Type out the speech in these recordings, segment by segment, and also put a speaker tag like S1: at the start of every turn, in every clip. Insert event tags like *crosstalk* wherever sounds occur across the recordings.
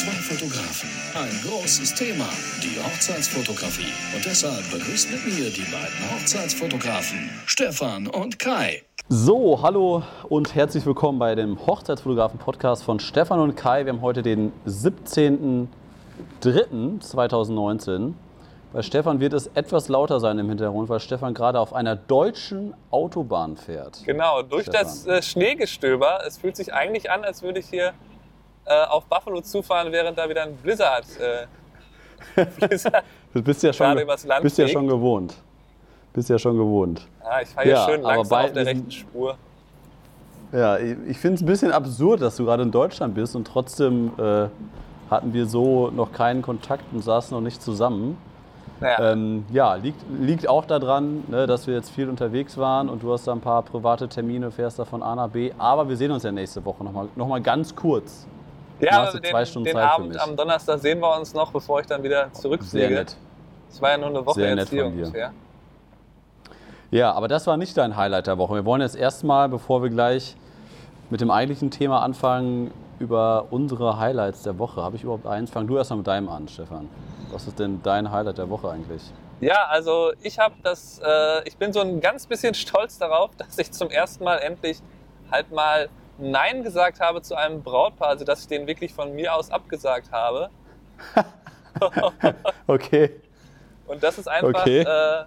S1: Zwei Fotografen, ein großes Thema, die Hochzeitsfotografie. Und deshalb begrüßt mit mir die beiden Hochzeitsfotografen, Stefan und Kai.
S2: So, hallo und herzlich willkommen bei dem Hochzeitsfotografen-Podcast von Stefan und Kai. Wir haben heute den 17.03.2019. Bei Stefan wird es etwas lauter sein im Hintergrund, weil Stefan gerade auf einer deutschen Autobahn fährt.
S3: Genau, durch
S2: Stefan.
S3: das äh, Schneegestöber. Es fühlt sich eigentlich an, als würde ich hier äh, auf Buffalo zufahren, während da wieder ein Blizzard, äh, *laughs* Blizzard
S2: Du bist ja schon, bist ja schon gewohnt. Bist ja schon gewohnt.
S3: Ah, ich fahre
S2: Ja,
S3: schön langsam
S2: bei
S3: auf der rechten Spur.
S2: Ja, ich ich finde es ein bisschen absurd, dass du gerade in Deutschland bist und trotzdem äh, hatten wir so noch keinen Kontakt und saßen noch nicht zusammen.
S3: Naja,
S2: Ähm, ja, liegt, liegt auch daran, ne, dass wir jetzt viel unterwegs waren und du hast da ein paar private Termine, fährst da von A nach B. Aber wir sehen uns ja nächste Woche nochmal noch mal ganz kurz.
S3: Ja,
S2: du
S3: den,
S2: zwei Stunden
S3: den
S2: Zeit für
S3: Abend
S2: mich.
S3: am Donnerstag sehen wir uns noch, bevor ich dann wieder
S2: Sehr
S3: zurückfliege.
S2: nett.
S3: Es war ja nur eine Woche
S2: Sehr nett
S3: hier
S2: von dir.
S3: ungefähr.
S2: Ja, aber das war nicht dein Highlight der Woche. Wir wollen jetzt erstmal, bevor wir gleich mit dem eigentlichen Thema anfangen, über unsere Highlights der Woche. Habe ich überhaupt eins? Fang du erstmal mit deinem an, Stefan. Was ist denn dein Highlight der Woche eigentlich?
S3: Ja, also ich habe das, äh, ich bin so ein ganz bisschen *laughs* stolz darauf, dass ich zum ersten Mal endlich halt mal Nein gesagt habe zu einem Brautpaar, also dass ich den wirklich von mir aus abgesagt habe. *laughs*
S2: Okay.
S3: Und das ist einfach,
S2: Okay.
S3: äh,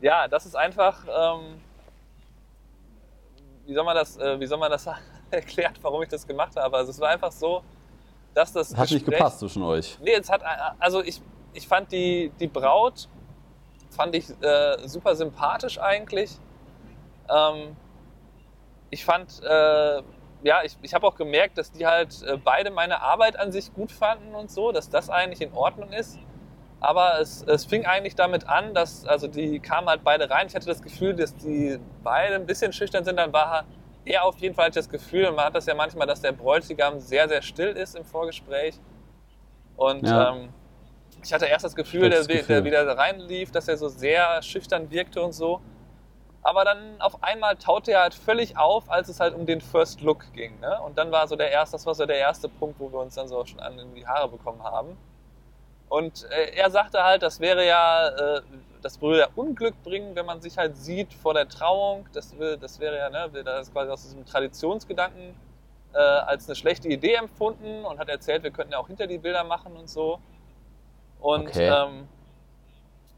S3: ja, das ist einfach, ähm, wie soll man das, äh, wie soll man das *laughs* erklären, warum ich das gemacht habe? Also es war einfach so, dass das
S2: Hat nicht
S3: Gespräch-
S2: gepasst zwischen euch.
S3: Nee, es hat, also ich, ich fand die, die Braut, fand ich äh, super sympathisch eigentlich. Ähm, ich fand, äh, ja, ich, ich habe auch gemerkt, dass die halt äh, beide meine Arbeit an sich gut fanden und so, dass das eigentlich in Ordnung ist. Aber es, es fing eigentlich damit an, dass, also die kamen halt beide rein. Ich hatte das Gefühl, dass die beide ein bisschen schüchtern sind. Dann war er auf jeden Fall das Gefühl, und man hat das ja manchmal, dass der Bräutigam sehr, sehr still ist im Vorgespräch. Und
S2: Ja.
S3: ähm, ich hatte erst das Gefühl, der,
S2: Schlechtes
S3: der
S2: Gefühl.
S3: wieder reinlief, dass er so sehr schüchtern wirkte und so. Aber dann auf einmal taute er halt völlig auf, als es halt um den First Look ging. Ne? Und dann war so der erste, das war so der erste Punkt, wo wir uns dann so schon an in die Haare bekommen haben. Und äh, er sagte halt, das wäre ja, äh, das würde ja Unglück bringen, wenn man sich halt sieht vor der Trauung. Das, will, das wäre ja, ne, das ist quasi aus diesem Traditionsgedanken äh, als eine schlechte Idee empfunden und hat erzählt, wir könnten ja auch hinter die Bilder machen und so. Und
S2: Okay.
S3: ähm,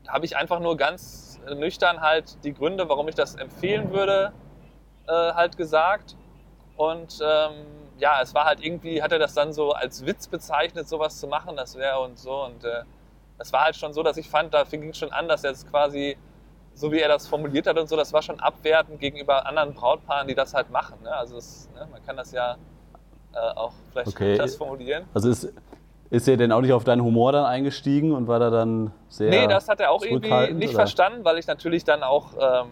S3: da habe ich einfach nur ganz nüchtern halt die Gründe, warum ich das empfehlen würde, äh, halt gesagt. Und ähm, ja, es war halt irgendwie, hat er das dann so als Witz bezeichnet, sowas zu machen, das wäre und so. Und äh, es war halt schon so, dass ich fand, da fing es schon an, dass er es quasi, so wie er das formuliert hat und so, das war schon abwertend gegenüber anderen Brautpaaren, die das halt machen. Ne? Also es, ne, man kann das ja äh, auch vielleicht
S2: Okay.
S3: anders formulieren.
S2: Also ist, ist er denn auch nicht auf deinen Humor dann eingestiegen und war da dann sehr.
S3: Nee, das hat er auch irgendwie nicht
S2: oder?
S3: verstanden, weil ich natürlich dann auch, ähm,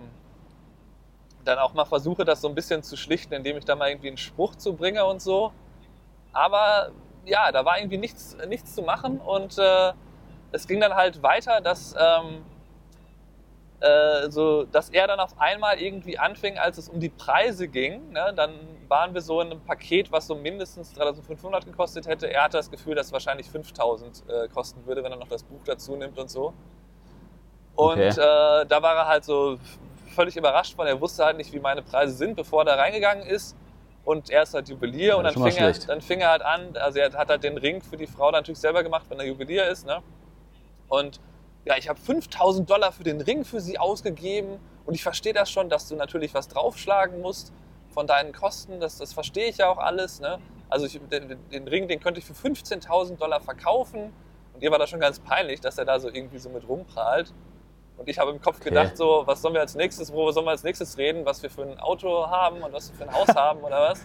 S3: dann auch mal versuche, das so ein bisschen zu schlichten, indem ich da mal irgendwie einen Spruch zu bringe und so. Aber ja, da war irgendwie nichts, nichts zu machen und äh, es ging dann halt weiter, dass, ähm, äh, so, dass er dann auf einmal irgendwie anfing, als es um die Preise ging. Ne, dann waren wir so in einem Paket, was so mindestens 3500 gekostet hätte. Er hatte das Gefühl, dass es wahrscheinlich 5000 äh, kosten würde, wenn er noch das Buch dazu nimmt und so. Und
S2: Okay.
S3: äh, da war er halt so völlig überrascht von. Er wusste halt nicht, wie meine Preise sind, bevor er da reingegangen ist. Und er ist halt Juwelier
S2: Ja,
S3: und dann fing, er, dann fing er halt an, also er hat halt den Ring für die Frau natürlich selber gemacht, wenn er Juwelier ist. Ne? Und ja, ich habe 5000 Dollar für den Ring für sie ausgegeben und ich verstehe das schon, dass du natürlich was draufschlagen musst von deinen Kosten, das, das verstehe ich ja auch alles. Ne? Also ich, den, den Ring, den könnte ich für 15.000 Dollar verkaufen und ihr war das schon ganz peinlich, dass er da so irgendwie so mit rumprahlt. Und ich habe im Kopf
S2: Okay.
S3: gedacht, so, was sollen wir als nächstes, worüber sollen wir als nächstes reden, was wir für ein Auto haben und was wir für ein Haus haben oder was?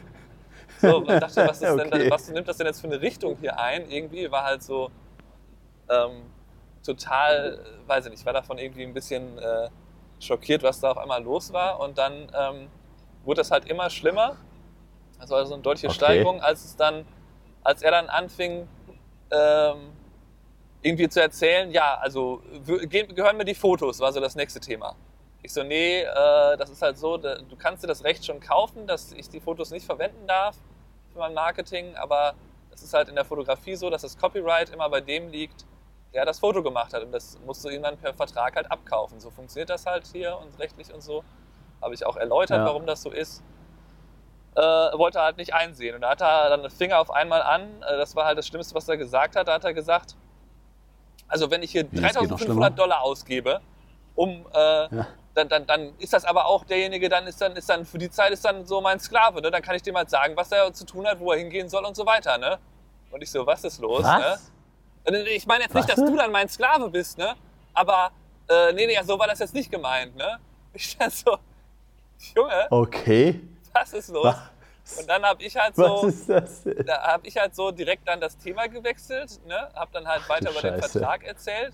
S3: So, und dachte, was, ist denn,
S2: Okay.
S3: da- was nimmt das denn jetzt für eine Richtung hier ein? Irgendwie war halt so ähm, total, weiß ich nicht, war davon irgendwie ein bisschen äh, schockiert, was da auf einmal los war. Und dann ähm, wurde das halt immer schlimmer. Das war so eine deutliche
S2: Okay.
S3: Steigerung, als es dann, als er dann anfing, ähm, irgendwie zu erzählen, ja, also gehören mir die Fotos, war so das nächste Thema. Ich so, nee, äh, das ist halt so, du kannst dir das Recht schon kaufen, dass ich die Fotos nicht verwenden darf für mein Marketing, aber jetzt ist halt in der Fotografie so, dass das Copyright immer bei dem liegt, der das Foto gemacht hat. Und das musst du ihm dann per Vertrag halt abkaufen. So funktioniert das halt hier und rechtlich und so. Habe ich auch erläutert,
S2: Ja.
S3: warum das so ist. Äh, wollte er halt nicht einsehen. Und da hat er dann den Finger auf einmal an. Äh, das war halt das Schlimmste, was er gesagt hat. Da hat er gesagt, also wenn ich hier
S2: Wie, es geht noch
S3: 3500
S2: schlimmer?
S3: Dollar ausgebe, um äh,
S2: Ja.
S3: dann, dann, dann ist das aber auch derjenige, dann ist dann, ist dann für die Zeit ist dann so mein Sklave, ne? Dann kann ich dem halt sagen, was er zu tun hat, wo er hingehen soll und so weiter, ne? Und ich so, was ist los, ne?
S2: Was?
S3: Und Ich meine jetzt nicht,
S2: Was?
S3: dass du dann mein Sklave bist, ne? Aber, äh, nee, nee, so war das jetzt nicht gemeint, ne? *laughs* Ich dann so, Junge,
S2: Okay.
S3: was ist los?
S2: Was,
S3: Und dann habe ich halt
S2: was
S3: so,
S2: ist das denn?
S3: da habe ich halt so direkt dann das Thema gewechselt, ne? Hab dann halt weiter
S2: du
S3: über den. Vertrag erzählt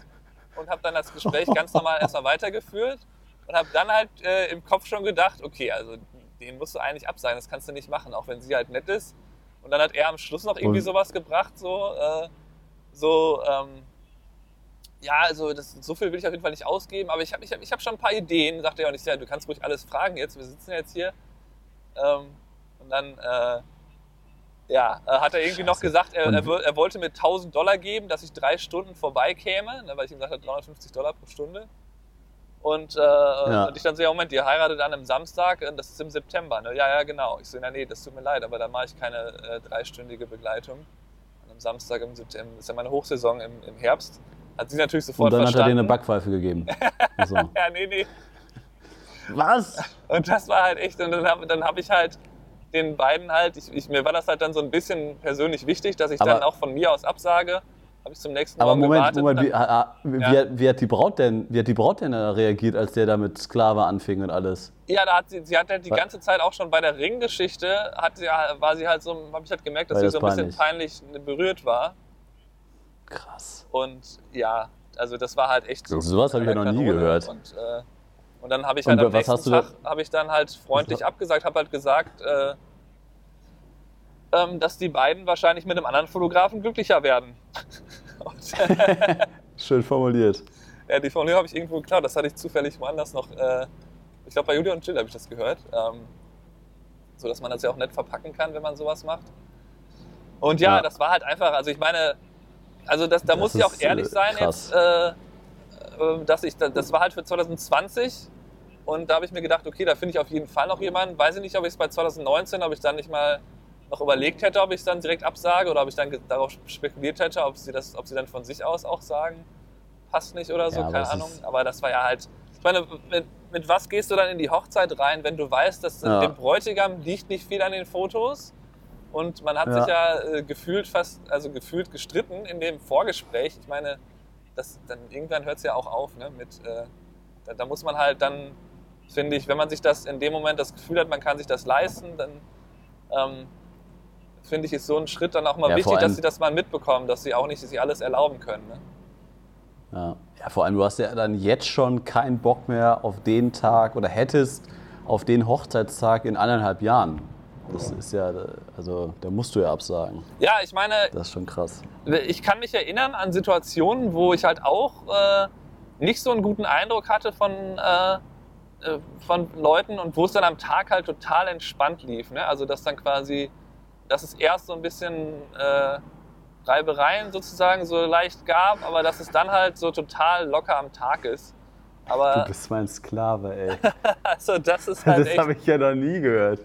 S3: und habe dann das Gespräch ganz normal erstmal weitergeführt und habe dann halt äh, im Kopf schon gedacht, okay, also den musst du eigentlich absagen, das kannst du nicht machen, auch wenn sie halt nett ist. Und dann hat er am Schluss noch irgendwie
S2: Und-
S3: sowas gebracht, so, äh, so, ähm, ja, also das, so viel will ich auf jeden Fall nicht ausgeben, aber ich habe ich hab, ich hab schon ein paar Ideen. Sagte er auch nicht, ja, du kannst ruhig alles fragen jetzt, wir sitzen jetzt hier. Ähm, und dann, äh, ja, äh, hat er irgendwie noch
S2: Scheiße.
S3: gesagt, er,
S2: Und-
S3: er, er wollte mir 1000 Dollar geben, dass ich drei Stunden vorbeikäme, ne, weil ich ihm gesagt habe, 350 Dollar pro Stunde. Und, äh, und ich dann so, ja, Moment, ihr heiratet dann am Samstag, und das ist im September. Ne? Ja, ja, genau. Ich so, na, nee, das tut mir leid, aber da mache ich keine äh, dreistündige Begleitung. Und am Samstag im September ist ja meine Hochsaison im, im Herbst. Hat sie natürlich
S2: Und
S3: sofort
S2: dann hat er dir
S3: verstanden.
S2: eine Backpfeife gegeben. *laughs* So.
S3: ja, nee, nee.
S2: Was?
S3: Und das war halt echt, und dann habe dann hab ich halt den beiden halt, ich, ich, mir war das halt dann so ein bisschen persönlich wichtig, dass ich
S2: Aber-
S3: dann auch von mir aus absage. Habe ich zum nächsten
S2: Aber
S3: Morgen
S2: Moment,
S3: gewartet.
S2: Moment,
S3: und
S2: wie, ah, ah, wie,
S3: Ja.
S2: hat- wie hat die Braut denn, wie hat die Braut denn reagiert, als der da mit Sklave anfing und alles?
S3: ja, da hat sie, sie hat halt die
S2: Was?
S3: ganze Zeit auch schon bei der Ringgeschichte, hat sie, war sie halt so, habe ich halt gemerkt, dass
S2: War
S3: sie
S2: das
S3: so ein bisschen peinlich berührt war.
S2: Krass.
S3: Und ja, also das war halt echt so.
S2: Sowas habe ich ja noch nie gehört.
S3: Und, äh, und dann habe ich
S2: Und
S3: halt am
S2: was
S3: nächsten Tag habe ich dann halt freundlich abgesagt, habe halt gesagt, äh, ähm, dass die beiden wahrscheinlich mit einem anderen Fotografen glücklicher werden. *laughs* Und, *laughs*
S2: Schön formuliert.
S3: ja, die Formulierung habe ich irgendwo geklaut. Das hatte ich zufällig woanders noch. Äh, ich glaube, bei Julia und Jill habe ich das gehört. Ähm, so dass man das ja auch nett verpacken kann, wenn man sowas macht. Und ja,
S2: Ja.
S3: das war halt einfach, also ich meine, also das, da
S2: Das
S3: muss ich auch
S2: ist,
S3: ehrlich
S2: äh,
S3: sein
S2: krass.
S3: jetzt, äh, äh, dass ich, das war halt für 2020 und da habe ich mir gedacht, okay, da finde ich auf jeden Fall noch jemanden. Weiß ich nicht, ob ich es bei 2019, ob ich dann nicht mal noch überlegt hätte, ob ich es dann direkt absage oder ob ich dann darauf spekuliert hätte, ob sie das, ob sie dann von sich aus auch sagen, passt nicht oder so,
S2: Ja,
S3: keine Ahnung. Aber das war ja halt, ich meine, mit, mit was gehst du dann in die Hochzeit rein, wenn du weißt, dass
S2: Ja.
S3: dem Bräutigam liegt nicht viel an den Fotos und man hat
S2: Ja.
S3: sich ja äh, gefühlt fast, also gefühlt gestritten in dem Vorgespräch. Ich meine, das, dann irgendwann hört es ja auch auf, ne? Mit, äh, da, da muss man halt dann, finde ich, wenn man sich das in dem Moment das Gefühl hat, man kann sich das leisten, dann ähm, finde ich, ist so ein Schritt dann auch mal
S2: Ja,
S3: wichtig, dass sie das mal mitbekommen, dass sie auch nicht sich alles erlauben können. Ne?
S2: Ja. ja, vor allem, du hast ja dann jetzt schon keinen Bock mehr auf den Tag oder hättest auf den Hochzeitstag in anderthalb Jahren. Das ist ja, also da musst du ja absagen.
S3: Ja, ich meine,
S2: Das ist schon krass.
S3: ich kann mich erinnern an Situationen, wo ich halt auch äh, nicht so einen guten Eindruck hatte von, äh, äh, von Leuten und wo es dann am Tag halt total entspannt lief. Ne? Also dass dann quasi, dass es erst so ein bisschen äh, Reibereien sozusagen so leicht gab, aber dass es dann halt so total locker am Tag ist.
S2: Du
S3: Aber
S2: bist mein Sklave, ey. *laughs*
S3: also das ist *laughs* halt
S2: Das habe ich ja noch nie gehört.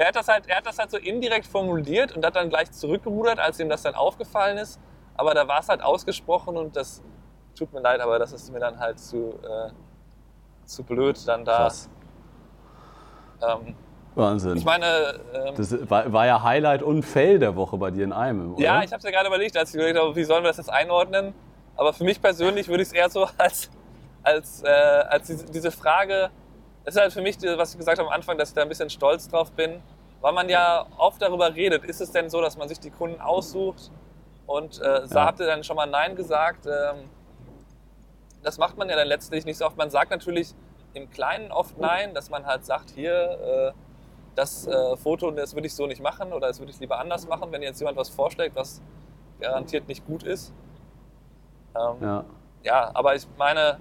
S3: Er hat, das halt, er hat das halt so indirekt formuliert und hat dann gleich zurückgerudert, als ihm das dann aufgefallen ist. Aber da war es halt ausgesprochen und das tut mir leid, aber das ist mir dann halt zu, äh, zu blöd dann da.
S2: Krass.
S3: Ähm,
S2: Wahnsinn.
S3: ich meine, ähm,
S2: das war, war ja Highlight und Fail der Woche bei dir in einem, oder?
S3: ja, ich habe es ja gerade überlegt, als ich überlegt habe, wie sollen wir das jetzt einordnen. Aber für mich persönlich würde ich es eher so *laughs* als, als, äh, als diese Frage, es ist halt für mich, was ich gesagt habe am Anfang, dass ich da ein bisschen stolz drauf bin, weil man ja oft darüber redet. Ist es denn so, dass man sich die Kunden aussucht und äh,
S2: Ja.
S3: habt ihr dann schon mal Nein gesagt? Ähm, das macht man ja dann letztlich nicht so oft. Man sagt natürlich im Kleinen oft Nein, dass man halt sagt, hier, äh, das äh, Foto, das würde ich so nicht machen oder das würde ich lieber anders machen, wenn jetzt jemand was vorschlägt, was garantiert nicht gut ist. Ähm,
S2: Ja.
S3: ja, aber ich meine,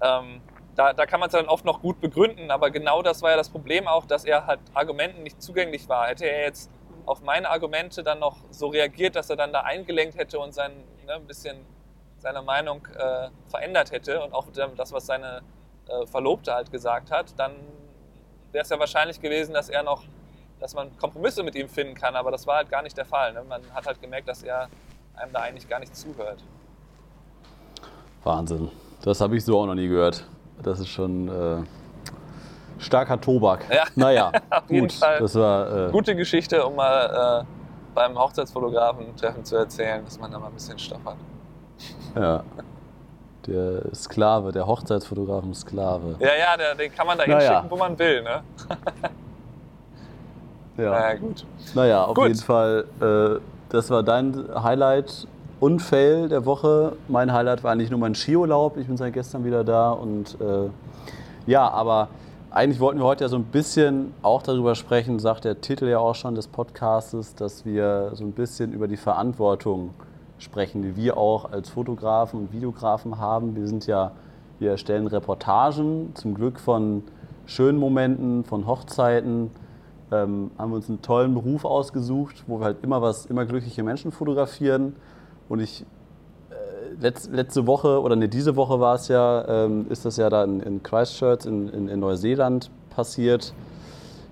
S3: ähm, da, da kann man es dann oft noch gut begründen, aber genau das war ja das Problem auch, dass er halt Argumenten nicht zugänglich war. Hätte er jetzt auf meine Argumente dann noch so reagiert, dass er dann da eingelenkt hätte und sein, ne, ein bisschen seine Meinung äh, verändert hätte und auch das, was seine äh, Verlobte halt gesagt hat, dann wäre es ja wahrscheinlich gewesen, dass er noch, dass man Kompromisse mit ihm finden kann, aber das war halt gar nicht der Fall. Ne? Man hat halt gemerkt, dass er einem da eigentlich gar nicht zuhört.
S2: Wahnsinn. Das habe ich so auch noch nie gehört. Das ist schon äh, starker Tobak.
S3: Ja. *laughs*
S2: Naja, *laughs*
S3: Auf jeden
S2: gut.
S3: Fall.
S2: Das war, äh,
S3: Gute Geschichte, um mal äh, beim Hochzeitsfotografen-Treffen zu erzählen, dass man da mal ein bisschen Stoff hat.
S2: ja. Der Sklave, der Hochzeitsfotografen-Sklave.
S3: Ja, ja, der, den kann man da
S2: Naja.
S3: hinschicken, wo man will. Ne?
S2: Ja. *laughs*
S3: Naja, gut.
S2: Naja, auf
S3: Gut.
S2: jeden Fall, äh, das war dein Highlight und Fail der Woche. Mein Highlight war eigentlich nur mein Skiurlaub. Ich bin seit gestern wieder da und äh, ja, aber eigentlich wollten wir heute ja so ein bisschen auch darüber sprechen, sagt der Titel ja auch schon des Podcastes, dass wir so ein bisschen über die Verantwortung sprechen, die wir auch als Fotografen und Videografen haben. Wir sind ja, wir erstellen Reportagen, zum Glück von schönen Momenten, von Hochzeiten, ähm, haben wir uns einen tollen Beruf ausgesucht, wo wir halt immer was, immer glückliche Menschen fotografieren. Und ich äh, letz, letzte Woche oder ne, diese Woche war es ja, ähm, ist das ja da in, Christchurch in, in, in Neuseeland passiert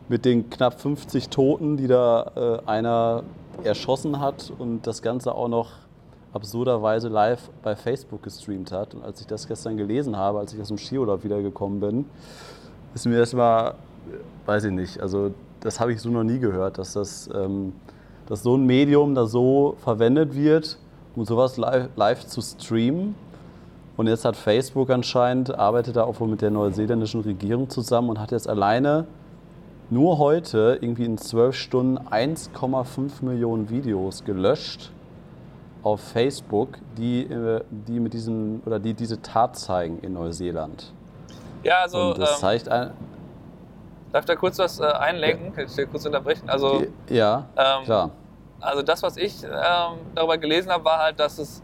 S2: mit den knapp 50 Toten, die da äh, einer erschossen hat und das Ganze auch noch absurderweise live bei Facebook gestreamt hat. Und als ich das gestern gelesen habe, als ich aus dem Skiurlaub wiedergekommen bin, ist mir erstmal, weiß ich nicht, also das habe ich so noch nie gehört, dass, das, ähm, dass so ein Medium da so verwendet wird, um sowas live, live zu streamen. Und jetzt hat Facebook anscheinend, arbeitet da auch wohl mit der neuseeländischen Regierung zusammen und hat jetzt alleine nur heute irgendwie in zwölf Stunden 1,5 Millionen Videos gelöscht auf Facebook, die, äh, die mit diesem oder die diese Tat zeigen in Neuseeland.
S3: Ja, also
S2: und das
S3: ähm,
S2: zeigt ein,
S3: darf ich da kurz was äh, einlenken? Kann ich dir kurz unterbrechen? Also,
S2: ja,
S3: ähm,
S2: klar.
S3: Also das, was ich ähm, darüber gelesen habe, war halt, dass es,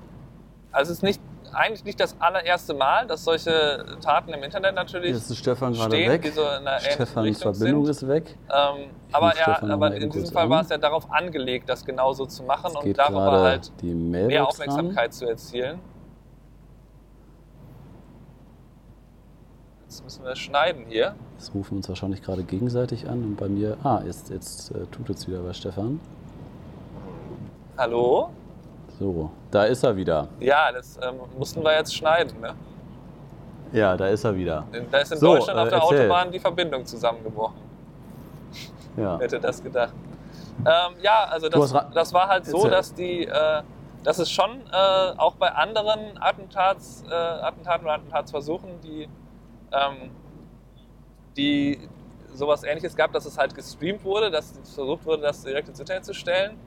S3: also es ist nicht, eigentlich nicht das allererste Mal, dass solche Taten im Internet natürlich
S2: Jetzt ist Stefan gerade
S3: stehen,
S2: weg.
S3: die so in einer ähnlichen
S2: Stefans Verbindung
S3: sind.
S2: ist weg.
S3: Ähm, aber ja, aber in diesem Fall
S2: an.
S3: war es ja darauf angelegt, das genauso zu machen
S2: Es
S3: und darüber
S2: gerade
S3: halt
S2: die
S3: mehr
S2: Mailbox ran.
S3: Aufmerksamkeit zu erzielen. Jetzt müssen wir schneiden hier.
S2: Das rufen wir uns wahrscheinlich gerade gegenseitig an und bei mir, ah, jetzt, jetzt äh, tut es wieder bei Stefan.
S3: Hallo?
S2: So, da ist er wieder.
S3: Ja, das ähm, mussten wir jetzt schneiden. Ne?
S2: Ja, da ist er wieder.
S3: Da ist in
S2: So,
S3: Deutschland
S2: äh,
S3: auf der
S2: erzähl.
S3: Autobahn die Verbindung zusammengebrochen.
S2: Ja.
S3: Hätte das gedacht? Ähm, ja, also das, das war halt so, dass die, äh, dass es schon äh, auch bei anderen Attentats, äh, Attentaten oder Attentatsversuchen, die, ähm, die sowas ähnliches gab, dass es halt gestreamt wurde, dass versucht wurde, das direkt ins Internet zu stellen.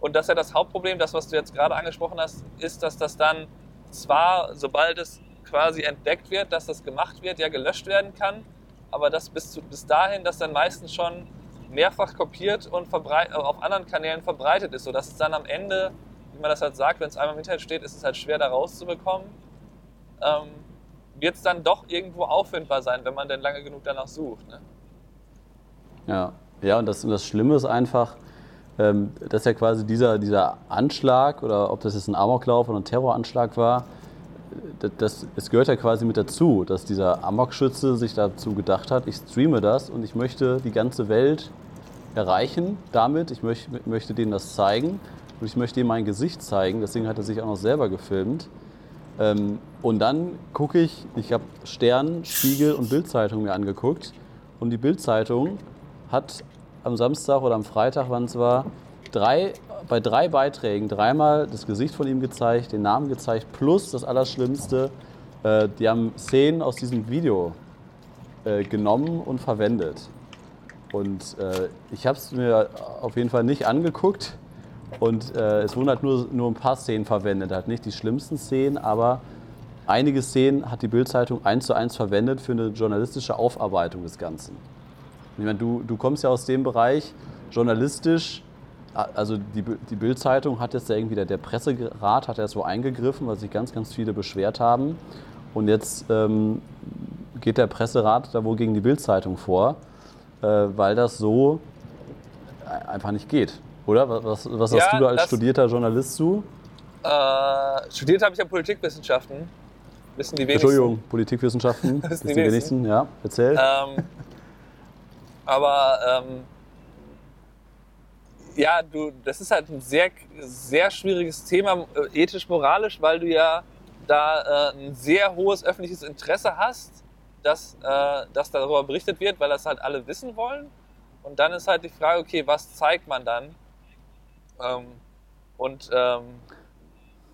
S3: Und dass ja das Hauptproblem, das, was du jetzt gerade angesprochen hast, ist, dass das dann zwar, sobald es quasi entdeckt wird, dass das gemacht wird, ja gelöscht werden kann, aber dass bis, zu, bis dahin das dann meistens schon mehrfach kopiert und äh, auf anderen Kanälen verbreitet ist, sodass es dann am Ende, wie man das halt sagt, wenn es einmal im Internet steht, ist es halt schwer da rauszubekommen, ähm, wird es dann doch irgendwo auffindbar sein, wenn man denn lange genug danach sucht. Ne?
S2: Ja, ja und, das, und das Schlimme ist einfach, dass ja quasi dieser, dieser Anschlag oder ob das jetzt ein Amoklauf oder ein Terroranschlag war, das, das, es gehört ja quasi mit dazu, dass dieser Amokschütze sich dazu gedacht hat, ich streame das und ich möchte die ganze Welt erreichen damit, ich möcht, möchte denen das zeigen und ich möchte ihm mein Gesicht zeigen, deswegen hat er sich auch noch selber gefilmt. Ähm, und dann gucke ich, ich habe Stern, Spiegel und Bildzeitung mir angeguckt. Und die Bildzeitung hat am Samstag oder am Freitag, wann es war, drei, bei drei Beiträgen dreimal das Gesicht von ihm gezeigt, den Namen gezeigt, plus das Allerschlimmste, äh, die haben Szenen aus diesem Video äh, genommen und verwendet. Und äh, ich habe es mir auf jeden Fall nicht angeguckt. Und äh, es wurden halt nur, nur ein paar Szenen verwendet, halt nicht die schlimmsten Szenen, aber einige Szenen hat die Bildzeitung eins zu eins verwendet für eine journalistische Aufarbeitung des Ganzen. Ich meine, du, du kommst ja aus dem Bereich, journalistisch, also die, die Bild-Zeitung hat jetzt ja irgendwie, der, der Presserat hat ja so eingegriffen, weil sich ganz, ganz viele beschwert haben. Und jetzt ähm, geht der Presserat da wohl gegen die Bild-Zeitung vor, äh, weil das so einfach nicht geht. Oder? Was, was
S3: Ja,
S2: hast du da als
S3: das-
S2: studierter Journalist zu?
S3: Äh, studiert habe ich ja Politikwissenschaften. Wissen die wenigsten.
S2: Entschuldigung, Politikwissenschaften. *laughs*
S3: Sind die
S2: die wenigsten, ja. Erzähl.
S3: Ähm, aber ähm, ja, du, das ist halt ein sehr, sehr schwieriges Thema, äh, ethisch-moralisch, weil du ja da äh, ein sehr hohes öffentliches Interesse hast, dass, äh, dass darüber berichtet wird, weil das halt alle wissen wollen. Und dann ist halt die Frage, okay, was zeigt man dann? Ähm, und ähm,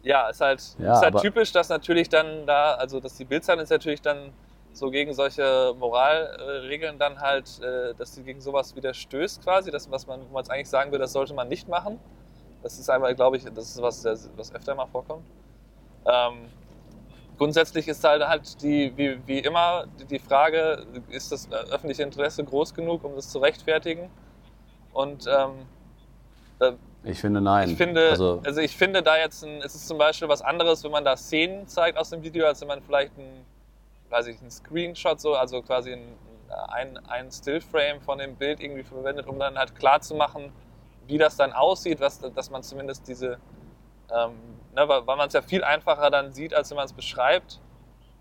S3: ja, ist halt,
S2: Ja,
S3: ist halt typisch, dass natürlich dann da, also dass die Bildzeitung ist natürlich dann so gegen solche Moralregeln dann halt, äh, dass sie gegen sowas widerstößt quasi, das, was man, wo man jetzt eigentlich sagen würde, das sollte man nicht machen. Das ist einfach, glaube ich, das ist was, was öfter mal vorkommt. Ähm, grundsätzlich ist halt halt die, wie, wie immer die- die Frage, ist das äh, öffentliche Interesse groß genug, um das zu rechtfertigen? Und ähm, da,
S2: Ich finde nein.
S3: ich finde,
S2: also,
S3: also, ich finde da jetzt, ein, es ist zum Beispiel was anderes, wenn man da Szenen zeigt aus dem Video, als wenn man vielleicht ein, weiß ich, einen Screenshot so, also quasi ein, ein, ein Stillframe von dem Bild irgendwie verwendet, um dann halt klar zu machen, wie das dann aussieht, was, dass man zumindest diese, ähm, ne, weil, weil man es ja viel einfacher dann sieht, als wenn man es beschreibt,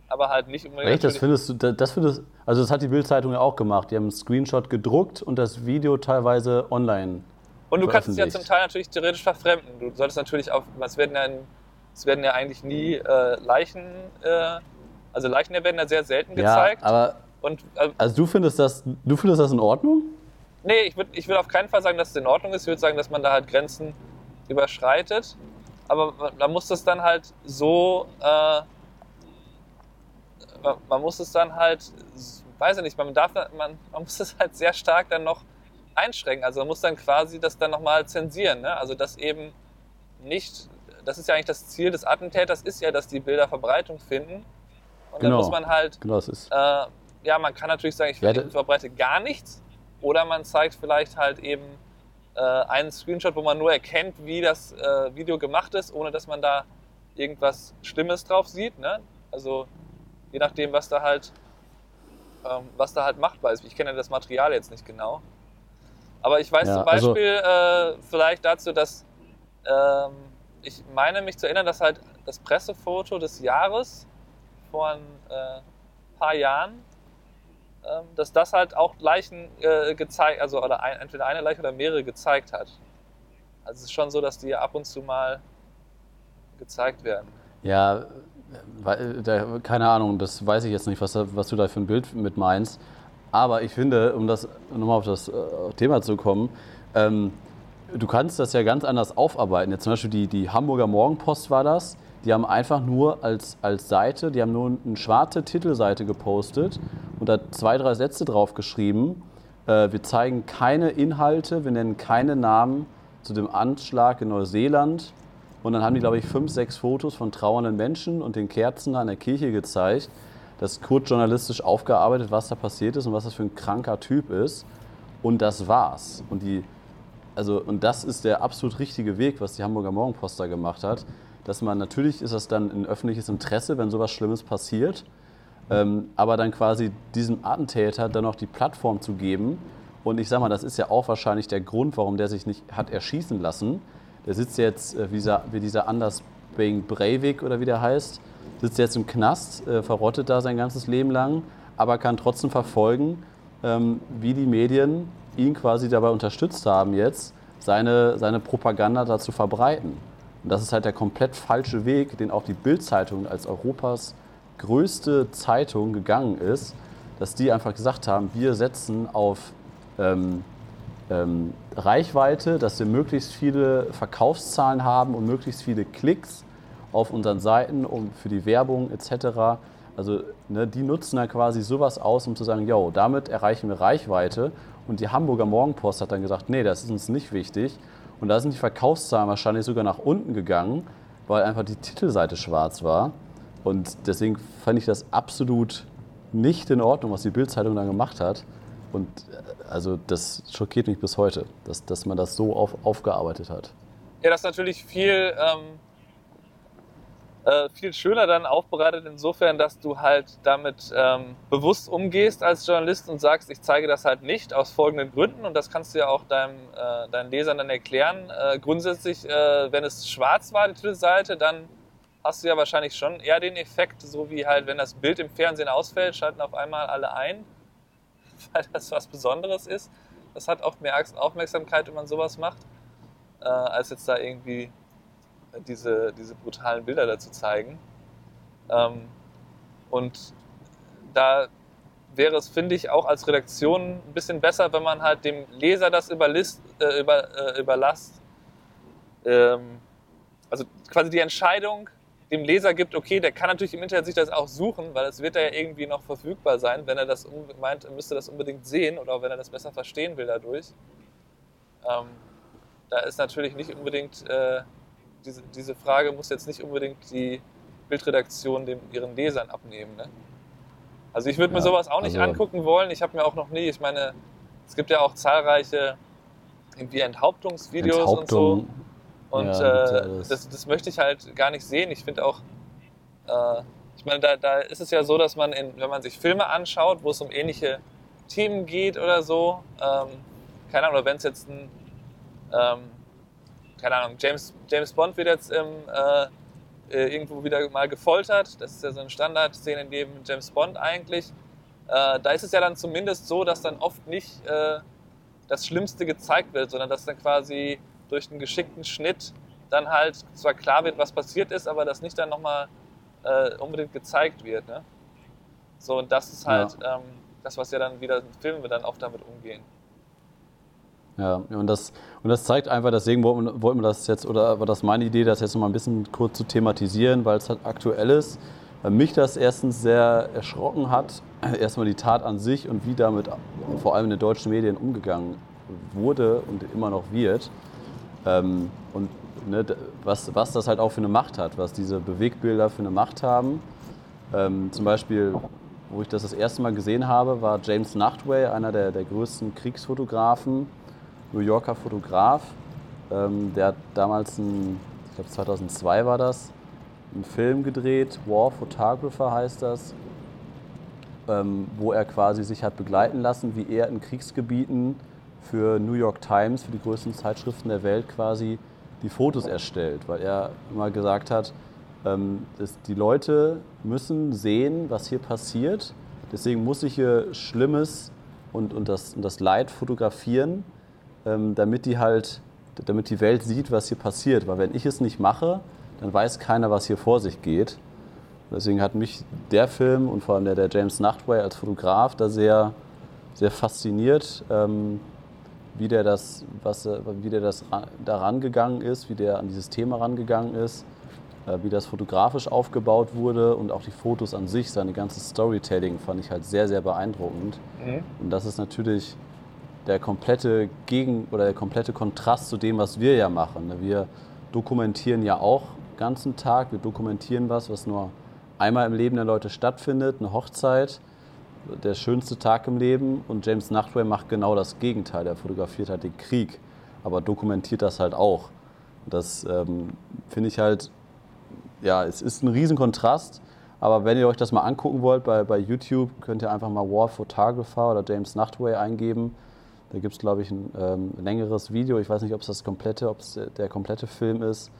S3: aber halt nicht unbedingt.
S2: echt, das findest du, das- findest, also das hat die Bildzeitung ja auch gemacht. Die haben einen Screenshot gedruckt und das Video teilweise online.
S3: Und du kannst es ja zum Teil natürlich theoretisch verfremden. Du solltest natürlich auf, es werden ja, es werden ja eigentlich nie äh, Leichen, äh, also Leichen werden ja sehr selten gezeigt.
S2: Ja, aber
S3: Und äh,
S2: also du findest das, du findest das in Ordnung?
S3: nee, ich würde ich würd auf keinen Fall sagen, dass es in Ordnung ist. Ich würde sagen, dass man da halt Grenzen überschreitet. Aber man, man muss das dann halt so, äh, man, man muss es dann halt, weiß ich nicht, man darf, man, man muss es halt sehr stark dann noch einschränken. Also man muss dann quasi das dann nochmal zensieren. Ne? Also dass eben nicht, das ist ja eigentlich das Ziel des Attentäters, ist ja, dass die Bilder Verbreitung finden. Und dann
S2: Genau.
S3: muss man halt
S2: Genau, das ist.
S3: äh, ja, man kann natürlich sagen, ich,
S2: Ja,
S3: verbreite gar nichts. Oder man zeigt vielleicht halt eben äh, einen Screenshot, wo man nur erkennt, wie das äh, Video gemacht ist, ohne dass man da irgendwas Schlimmes drauf sieht. Ne? Also je nachdem, was da halt, ähm, was da halt machbar ist. Ich kenne das Material jetzt nicht genau. Aber ich weiß
S2: Ja,
S3: zum
S2: also-
S3: Beispiel äh, vielleicht dazu, dass ähm, ich meine mich zu erinnern, dass halt das Pressefoto des Jahres vor ein äh, paar Jahren, ähm, dass das halt auch Leichen äh, gezeigt, also oder ein, entweder eine Leiche oder mehrere gezeigt hat. Also es ist schon so, dass die ab und zu mal gezeigt werden.
S2: Ja, keine Ahnung, das weiß ich jetzt nicht, was, was du da für ein Bild mit meinst. Aber ich finde, um das nochmal auf das äh, Thema zu kommen, ähm, du kannst das ja ganz anders aufarbeiten. Jetzt zum Beispiel die, die Hamburger Morgenpost war das. Die haben einfach nur als, als Seite, die haben nur eine schwarze Titelseite gepostet und da zwei, drei Sätze drauf geschrieben. Äh, wir zeigen keine Inhalte, wir nennen keine Namen zu dem Anschlag in Neuseeland. Und dann haben die, glaube ich, fünf, sechs Fotos von trauernden Menschen und den Kerzen an der Kirche gezeigt. Das kurz journalistisch aufgearbeitet, was da passiert ist und was das für ein kranker Typ ist. Und das war's. Und, die, also, und das ist der absolut richtige Weg, was die Hamburger Morgenpost da gemacht hat. Dass man, natürlich ist das dann ein öffentliches Interesse, wenn sowas Schlimmes passiert. Ähm, aber dann quasi diesem Attentäter dann noch die Plattform zu geben. Und ich sag mal, das ist ja auch wahrscheinlich der Grund, warum der sich nicht hat erschießen lassen. Der sitzt jetzt, äh, wie dieser, wie dieser Anders Bing Breivik oder wie der heißt, sitzt jetzt im Knast, äh, verrottet da sein ganzes Leben lang, aber kann trotzdem verfolgen, ähm, wie die Medien ihn quasi dabei unterstützt haben, jetzt seine, seine Propaganda da zu verbreiten. Und das ist halt der komplett falsche Weg, den auch die Bild-Zeitung als Europas größte Zeitung gegangen ist, dass die einfach gesagt haben, wir setzen auf ähm, ähm, Reichweite, dass wir möglichst viele Verkaufszahlen haben und möglichst viele Klicks auf unseren Seiten um, für die Werbung etc. Also ne, die nutzen dann quasi sowas aus, um zu sagen, yo, damit erreichen wir Reichweite. Und die Hamburger Morgenpost hat dann gesagt, nee, das ist uns nicht wichtig. Und da sind die Verkaufszahlen wahrscheinlich sogar nach unten gegangen, weil einfach die Titelseite schwarz war. Und deswegen fand ich das absolut nicht in Ordnung, was die Bild-Zeitung da gemacht hat. Und äh, also das schockiert mich bis heute, dass, dass man das so auf, aufgearbeitet hat.
S3: Ja, das ist natürlich viel, ähm, äh, viel schöner dann aufbereitet insofern, dass du halt damit ähm, bewusst umgehst als Journalist und sagst, ich zeige das halt nicht aus folgenden Gründen und das kannst du ja auch deinem, äh, deinen Lesern dann erklären. Äh, grundsätzlich, äh, wenn es schwarz war, die Titelseite, dann hast du ja wahrscheinlich schon eher den Effekt, so wie halt, wenn das Bild im Fernsehen ausfällt, schalten auf einmal alle ein, *laughs* weil das was Besonderes ist. Das hat auch mehr Aufmerksamkeit, wenn man sowas macht, äh, als jetzt da irgendwie diese, diese brutalen Bilder dazu zeigen. Ähm, und da wäre es, finde ich, auch als Redaktion ein bisschen besser, wenn man halt dem Leser das überlist, äh, über, äh, überlasst. Ähm, also quasi die Entscheidung dem Leser gibt, okay, der kann natürlich im Internet sich das auch suchen, weil es wird ja irgendwie noch verfügbar sein, wenn er das meint, er müsste das unbedingt sehen oder wenn er das besser verstehen will dadurch. Ähm, da ist natürlich nicht unbedingt äh, diese, diese Frage muss jetzt nicht unbedingt die Bildredaktion dem, ihren Lesern abnehmen. Ne? Also ich würde mir sowas auch nicht also angucken wollen. Ich habe mir auch noch nie, ich meine, es gibt ja auch zahlreiche irgendwie Enthauptungsvideos Enthauptung, und so. Und ja, äh, das, das möchte ich halt gar nicht sehen. Ich finde auch, äh, ich meine, da, da ist es ja so, dass man, in, wenn man sich Filme anschaut, wo es um ähnliche Themen geht oder so, ähm, keine Ahnung, oder wenn es jetzt ein ähm, keine Ahnung, James, James Bond wird jetzt im, äh, äh, irgendwo wieder mal gefoltert. Das ist ja so eine Standardszene in dem James Bond eigentlich. Äh, da ist es ja dann zumindest so, dass dann oft nicht äh, das Schlimmste gezeigt wird, sondern dass dann quasi durch einen geschickten Schnitt dann halt zwar klar wird, was passiert ist, aber das nicht dann nochmal äh, unbedingt gezeigt wird. Ne? So, und das ist halt ja. ähm, das, was ja dann wieder Filme dann auch damit umgehen.
S2: Ja, und das, und das zeigt einfach, deswegen wollten wir das jetzt, oder war das meine Idee, das jetzt noch mal ein bisschen kurz zu thematisieren, weil es halt aktuell ist. Weil mich das erstens sehr erschrocken hat, *clears throat* erstmal die Tat an sich und wie damit vor allem in den deutschen Medien umgegangen wurde und immer noch wird. Ähm, und ne, was, was das halt auch für eine Macht hat, was diese Bewegbilder für eine Macht haben. Ähm, zum Beispiel, wo ich das das erste Mal gesehen habe, war James Nachtway, einer der, der größten Kriegsfotografen New Yorker Fotograf. Ähm, der hat damals, ein, ich glaube 2002 war das, einen Film gedreht, War Photographer heißt das, ähm, wo er quasi sich hat begleiten lassen, wie er in Kriegsgebieten für New York Times, für die größten Zeitschriften der Welt quasi die Fotos erstellt, weil er immer gesagt hat, ähm, die Leute müssen sehen, was hier passiert. Deswegen muss ich hier Schlimmes und, und, das, und das Leid fotografieren, damit die halt, damit die Welt sieht, was hier passiert. Weil wenn ich es nicht mache, dann weiß keiner, was hier vor sich geht. Deswegen hat mich der Film und vor allem der, der James Nachtway als Fotograf da sehr, sehr fasziniert, ähm, wie der das, was, wie der das da rangegangen ist, wie der an dieses Thema rangegangen ist, äh, wie das fotografisch aufgebaut wurde und auch die Fotos an sich, seine ganze Storytelling fand ich halt sehr, sehr beeindruckend. Mhm. Und das ist natürlich der komplette Gegen- oder der komplette Kontrast zu dem, was wir ja machen. Ne? Wir dokumentieren ja auch den ganzen Tag, wir dokumentieren was, was nur einmal im Leben der Leute stattfindet, eine Hochzeit, der schönste Tag im Leben und James Nachtway macht genau das Gegenteil. Er fotografiert halt den Krieg, aber dokumentiert das halt auch. Das ähm, finde ich halt, ja, es ist ein Riesenkontrast. Aber wenn ihr euch das mal angucken wollt, bei, bei YouTube könnt ihr einfach mal War Photographer oder James Nachtway eingeben. Da gibt es, glaube ich, ein ähm, längeres Video. Ich weiß nicht, ob es das komplette, ob es der komplette Film ist.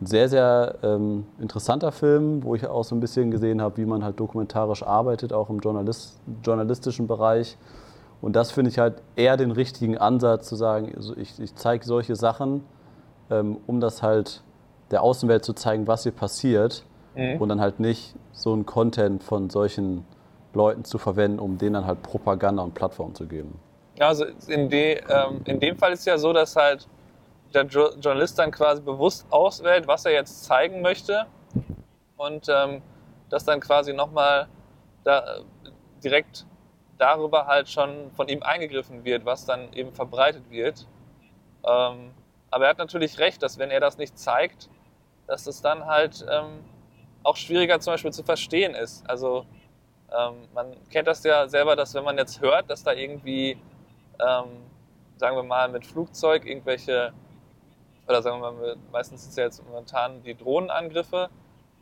S2: Ein sehr, sehr ähm, interessanter Film, wo ich auch so ein bisschen gesehen habe, wie man halt dokumentarisch arbeitet, auch im Journalist, journalistischen Bereich. Und das finde ich halt eher den richtigen Ansatz, zu sagen, also ich, ich zeige solche Sachen, ähm, um das halt der Außenwelt zu zeigen, was hier passiert. Mhm. Und dann halt nicht so einen Content von solchen Leuten zu verwenden, um denen dann halt Propaganda und Plattform zu geben.
S3: Also in, de, ähm, in dem Fall ist es ja so, dass halt der jo Journalist dann quasi bewusst auswählt, was er jetzt zeigen möchte und ähm, das dann quasi nochmal da, direkt darüber halt schon von ihm eingegriffen wird, was dann eben verbreitet wird. Ähm, aber er hat natürlich recht, dass wenn er das nicht zeigt, dass es dann halt ähm, auch schwieriger zum Beispiel zu verstehen ist. Also ähm, man kennt das ja selber, dass wenn man jetzt hört, dass da irgendwie ähm, sagen wir mal, mit Flugzeug irgendwelche, oder sagen wir mal, meistens ist ja jetzt momentan die Drohnenangriffe,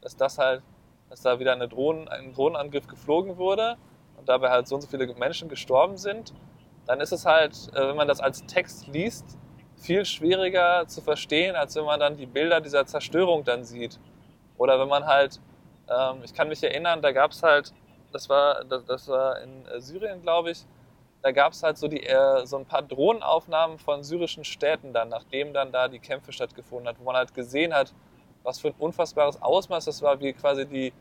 S3: dass das halt, dass da wieder eine Drohnen, ein Drohnenangriff geflogen wurde und dabei halt so und so viele Menschen gestorben sind, dann ist es halt, äh, wenn man das als Text liest, viel schwieriger zu verstehen, als wenn man dann die Bilder dieser Zerstörung dann sieht. Oder wenn man halt, ähm, ich kann mich erinnern, da gab es halt, das war, das, das war in äh, Syrien, glaube ich, da gab es halt so, die, äh, so ein paar Drohnenaufnahmen von syrischen Städten dann, nachdem dann da die Kämpfe stattgefunden hat, wo man halt gesehen hat, was für ein unfassbares Ausmaß das war, wie quasi die,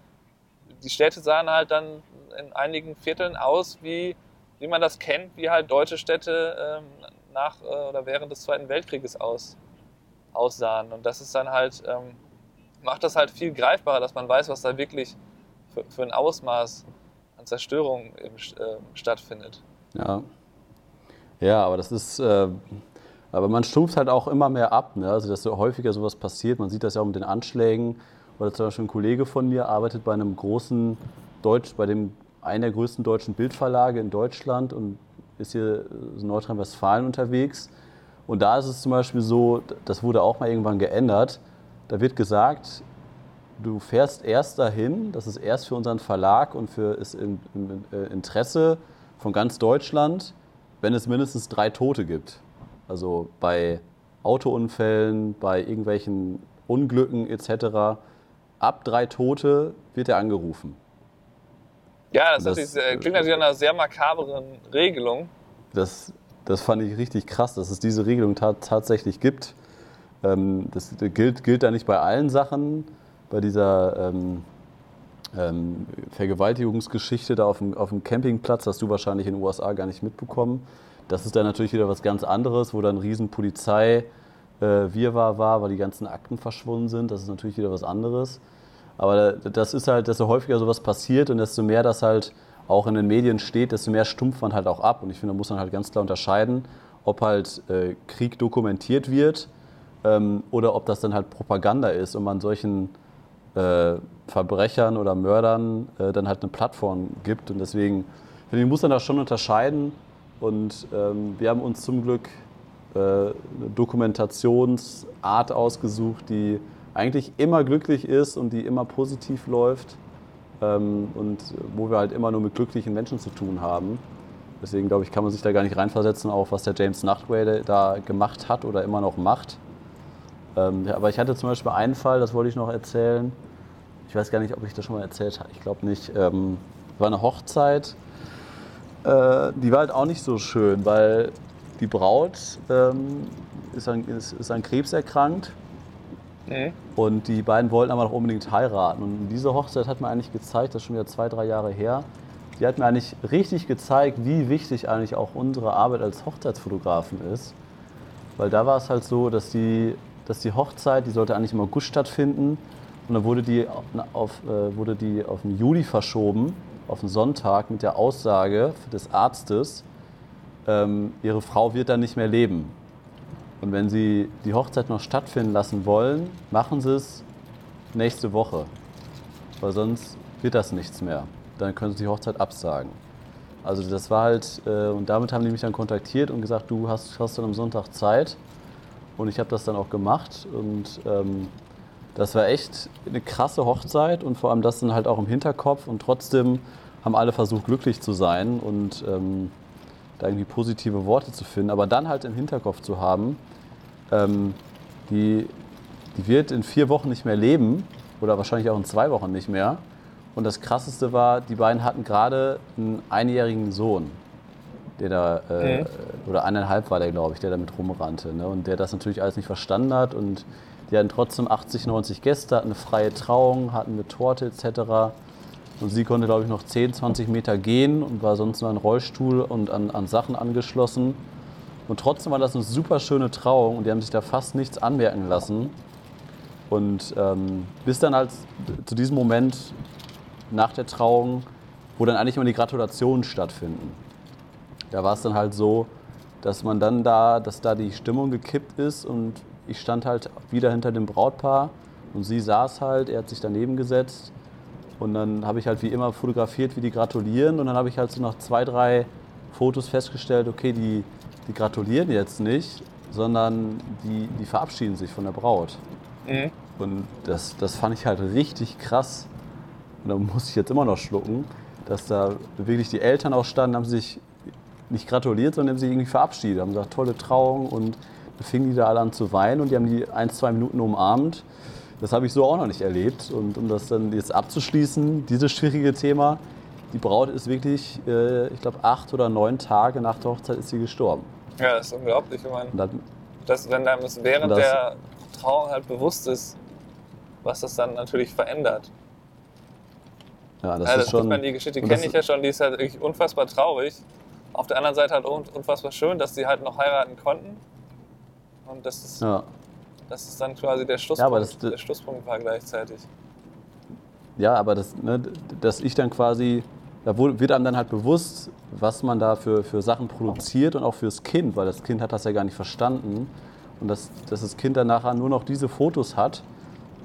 S3: die Städte sahen halt dann in einigen Vierteln aus, wie, wie man das kennt, wie halt deutsche Städte ähm, nach äh, oder während des Zweiten Weltkrieges aus, aussahen. Und das ist dann halt, ähm, macht das halt viel greifbarer, dass man weiß, was da wirklich für, für ein Ausmaß an Zerstörung eben, äh, stattfindet.
S2: Ja. Ja, aber das ist, äh, aber man stumpft halt auch immer mehr ab, ne? also desto häufiger sowas passiert. Man sieht das ja auch mit den Anschlägen. Oder zum Beispiel ein Kollege von mir arbeitet bei einem großen Deutsch, bei dem einen der größten deutschen Bildverlage in Deutschland und ist hier in Nordrhein-Westfalen unterwegs. Und da ist es zum Beispiel so, das wurde auch mal irgendwann geändert. Da wird gesagt, du fährst erst dahin, das ist erst für unseren Verlag und für das äh, Interesse von ganz Deutschland, wenn es mindestens drei Tote gibt. Also bei Autounfällen, bei irgendwelchen Unglücken etc. Ab drei Tote wird er angerufen.
S3: Ja, das, das ist, äh, klingt natürlich nach einer sehr makaberen Regelung.
S2: Das, das fand ich richtig krass, dass es diese Regelung ta tatsächlich gibt. Ähm, das gilt, gilt da nicht bei allen Sachen. Bei dieser ähm, ähm, Vergewaltigungsgeschichte da auf dem, auf dem Campingplatz hast du wahrscheinlich in den USA gar nicht mitbekommen. Das ist dann natürlich wieder was ganz anderes, wo dann riesen Polizei äh, Wirrwarr war, weil die ganzen Akten verschwunden sind. Das ist natürlich wieder was anderes. Aber das ist halt, desto häufiger sowas passiert und desto mehr das halt auch in den Medien steht, desto mehr stumpft man halt auch ab. Und ich finde, da muss man halt ganz klar unterscheiden, ob halt äh, Krieg dokumentiert wird ähm, oder ob das dann halt Propaganda ist und man solchen äh, Verbrechern oder Mördern äh, dann halt eine Plattform gibt. Und deswegen finde ich, muss man da schon unterscheiden. Und ähm, wir haben uns zum Glück äh, eine Dokumentationsart ausgesucht, die eigentlich immer glücklich ist und die immer positiv läuft ähm, und wo wir halt immer nur mit glücklichen Menschen zu tun haben. Deswegen glaube ich, kann man sich da gar nicht reinversetzen, auch was der James Nachtway da gemacht hat oder immer noch macht. Ähm, aber ich hatte zum Beispiel einen Fall, das wollte ich noch erzählen. Ich weiß gar nicht, ob ich das schon mal erzählt habe. Ich glaube nicht. Ähm, war eine Hochzeit. Äh, die war halt auch nicht so schön, weil die Braut ähm, ist, an, ist, ist an Krebs erkrankt Mhm. Und die beiden wollten aber noch unbedingt heiraten. Und diese Hochzeit hat mir eigentlich gezeigt, das ist schon wieder zwei, drei Jahre her, die hat mir eigentlich richtig gezeigt, wie wichtig eigentlich auch unsere Arbeit als Hochzeitsfotografen ist. Weil da war es halt so, dass die, dass die Hochzeit, die sollte eigentlich im August stattfinden. Und dann wurde die auf, äh, wurde die auf den Juli verschoben, auf den Sonntag, mit der Aussage des Arztes, ähm, ihre Frau wird dann nicht mehr leben. Und wenn Sie die Hochzeit noch stattfinden lassen wollen, machen Sie es nächste Woche. Weil sonst wird das nichts mehr. Dann können Sie die Hochzeit absagen. Also das war halt, äh, und damit haben die mich dann kontaktiert und gesagt, du hast, hast dann am Sonntag Zeit. Und ich habe das dann auch gemacht. Und ähm, das war echt eine krasse Hochzeit und vor allem das dann halt auch im Hinterkopf. Und trotzdem haben alle versucht, glücklich zu sein. Und ähm, da irgendwie positive Worte zu finden, aber dann halt im Hinterkopf zu haben, ähm, die, die wird in vier Wochen nicht mehr leben oder wahrscheinlich auch in zwei Wochen nicht mehr. Und das Krasseste war, die beiden hatten gerade einen einjährigen Sohn, der da, äh, okay. oder eineinhalb war der, glaube ich, der damit rumrannte. Ne? Und der das natürlich alles nicht verstanden hat. Und die hatten trotzdem 80, 90 Gäste, hatten eine freie Trauung, hatten eine Torte etc. Und sie konnte, glaube ich, noch 10, 20 Meter gehen und war sonst nur an Rollstuhl und an, an Sachen angeschlossen. Und trotzdem war das eine super schöne Trauung und die haben sich da fast nichts anmerken lassen. Und ähm, bis dann halt zu diesem Moment nach der Trauung, wo dann eigentlich immer die Gratulationen stattfinden. Da war es dann halt so, dass man dann da, dass da die Stimmung gekippt ist und ich stand halt wieder hinter dem Brautpaar und sie saß halt, er hat sich daneben gesetzt und dann habe ich halt wie immer fotografiert, wie die gratulieren. Und dann habe ich halt so nach zwei, drei Fotos festgestellt, okay, die, die gratulieren jetzt nicht, sondern die, die verabschieden sich von der Braut.
S3: Mhm.
S2: Und das, das fand ich halt richtig krass. Und da muss ich jetzt immer noch schlucken, dass da wirklich die Eltern auch standen, haben sich nicht gratuliert, sondern haben sich irgendwie verabschiedet, haben gesagt, tolle Trauung und fingen die da alle an zu weinen und die haben die ein, zwei Minuten umarmt. Das habe ich so auch noch nicht erlebt. Und um das dann jetzt abzuschließen, dieses schwierige Thema, die Braut ist wirklich, äh, ich glaube, acht oder neun Tage nach der Hochzeit ist sie gestorben.
S3: Ja, das ist unglaublich. Ich meine,
S2: dann,
S3: dass, wenn einem es während
S2: Das-
S3: der Trauung halt bewusst ist, was das dann natürlich verändert.
S2: ja, das
S3: ja,
S2: ist
S3: das
S2: schon.
S3: ich meine, die Geschichte kenne
S2: das-
S3: ich ja schon, die ist halt wirklich unfassbar traurig. Auf der anderen Seite halt un- unfassbar schön, dass sie halt noch heiraten konnten. Und das ist,
S2: Ja.
S3: das ist dann quasi der Schlusspunkt,
S2: Ja, aber das-
S3: der Schlusspunkt war gleichzeitig.
S2: Ja, aber das, ne, dass ich dann quasi, da wird einem dann halt bewusst, was man da für, für Sachen produziert und auch fürs Kind, weil das Kind hat das ja gar nicht verstanden. Und dass, dass das Kind dann nachher nur noch diese Fotos hat,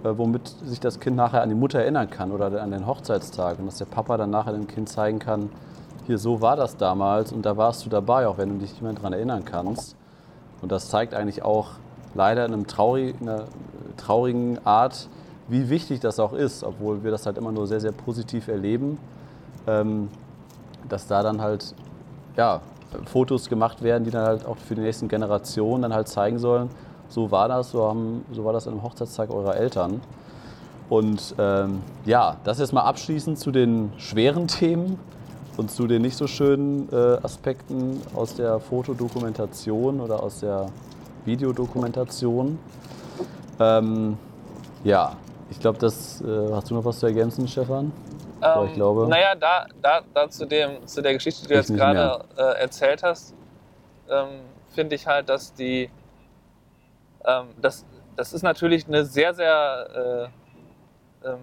S2: äh, womit sich das Kind nachher an die Mutter erinnern kann oder an den Hochzeitstag. Und dass der Papa dann nachher dem Kind zeigen kann, hier, so war das damals und da warst du dabei, auch wenn du dich nicht mehr daran erinnern kannst. Und das zeigt eigentlich auch leider in, traurig, in einer traurigen Art, wie wichtig das auch ist, obwohl wir das halt immer nur sehr, sehr positiv erleben, ähm, dass da dann halt ja, Fotos gemacht werden, die dann halt auch für die nächsten Generationen dann halt zeigen sollen, so war das, so, haben, so war das an dem Hochzeitstag eurer Eltern. Und ähm, ja, das jetzt mal abschließend zu den schweren Themen und zu den nicht so schönen äh, Aspekten aus der Fotodokumentation oder aus der Videodokumentation. Ähm, ja, ich glaube, das äh, hast du noch was zu ergänzen, Stefan? Aber ich glaube-
S3: Naja, da, da, da zu, dem, zu der Geschichte, die du jetzt gerade äh, erzählt hast, ähm, finde ich halt, dass die. Ähm, das, das ist natürlich eine sehr, sehr. Äh, ähm,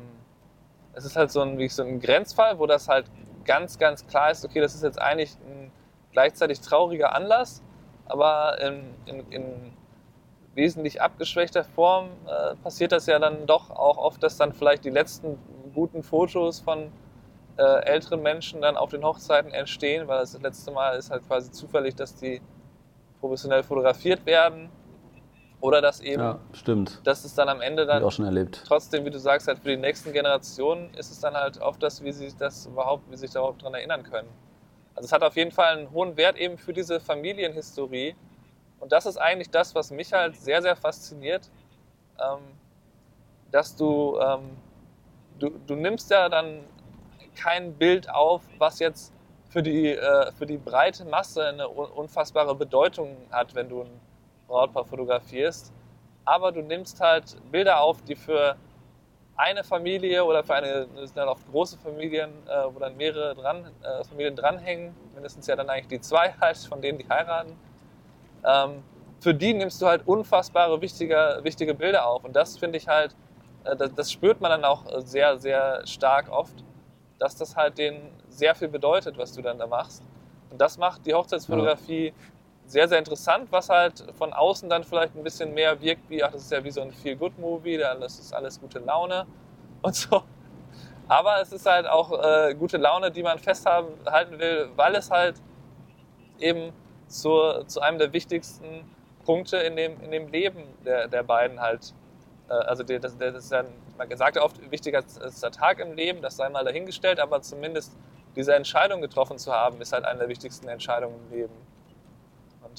S3: es ist halt so ein, wie so ein Grenzfall, wo das halt ganz, ganz klar ist, okay, das ist jetzt eigentlich ein gleichzeitig trauriger Anlass, aber in, in, in wesentlich abgeschwächter Form äh, passiert das ja dann doch auch oft, dass dann vielleicht die letzten guten Fotos von äh, älteren Menschen dann auf den Hochzeiten entstehen, weil das letzte Mal ist halt quasi zufällig, dass die professionell fotografiert werden oder dass eben,
S2: Ja, stimmt.
S3: dass es dann am Ende dann
S2: auch schon erlebt.
S3: trotzdem, wie du sagst, halt für die nächsten Generationen ist es dann halt oft das, wie sie das überhaupt, wie sich darauf dran erinnern können. Also es hat auf jeden Fall einen hohen Wert eben für diese Familienhistorie. Und das ist eigentlich das, was mich halt sehr, sehr fasziniert, ähm, dass du, ähm, du, du nimmst ja dann kein Bild auf, was jetzt für die, äh, für die breite Masse eine un- unfassbare Bedeutung hat, wenn du ein Brautpaar fotografierst. Aber du nimmst halt Bilder auf, die für eine Familie oder für eine, das sind dann oft große Familien, äh, wo dann mehrere dran, äh, Familien dranhängen, mindestens ja dann eigentlich die zwei *laughs* halt, von denen die heiraten. Ähm, für die nimmst du halt unfassbare wichtige, wichtige Bilder auf. Und das finde ich halt, äh, das, das spürt man dann auch äh, sehr, sehr stark oft, dass das halt denen sehr viel bedeutet, was du dann da machst. Und das macht die Hochzeitsfotografie sehr, sehr interessant, was halt von außen dann vielleicht ein bisschen mehr wirkt, wie, ach, das ist ja wie so ein Feel-Good-Movie, das ist alles gute Laune *laughs* und so. Aber es ist halt auch äh, gute Laune, die man festhalten will, weil es halt eben zu, zu einem der wichtigsten Punkte in dem, in dem Leben der, der beiden halt, äh, also der, das, das ist ja, man sagt ja oft, wichtiger ist der Tag im Leben, das sei mal dahingestellt, aber zumindest diese Entscheidung getroffen zu haben, ist halt eine der wichtigsten Entscheidungen im Leben.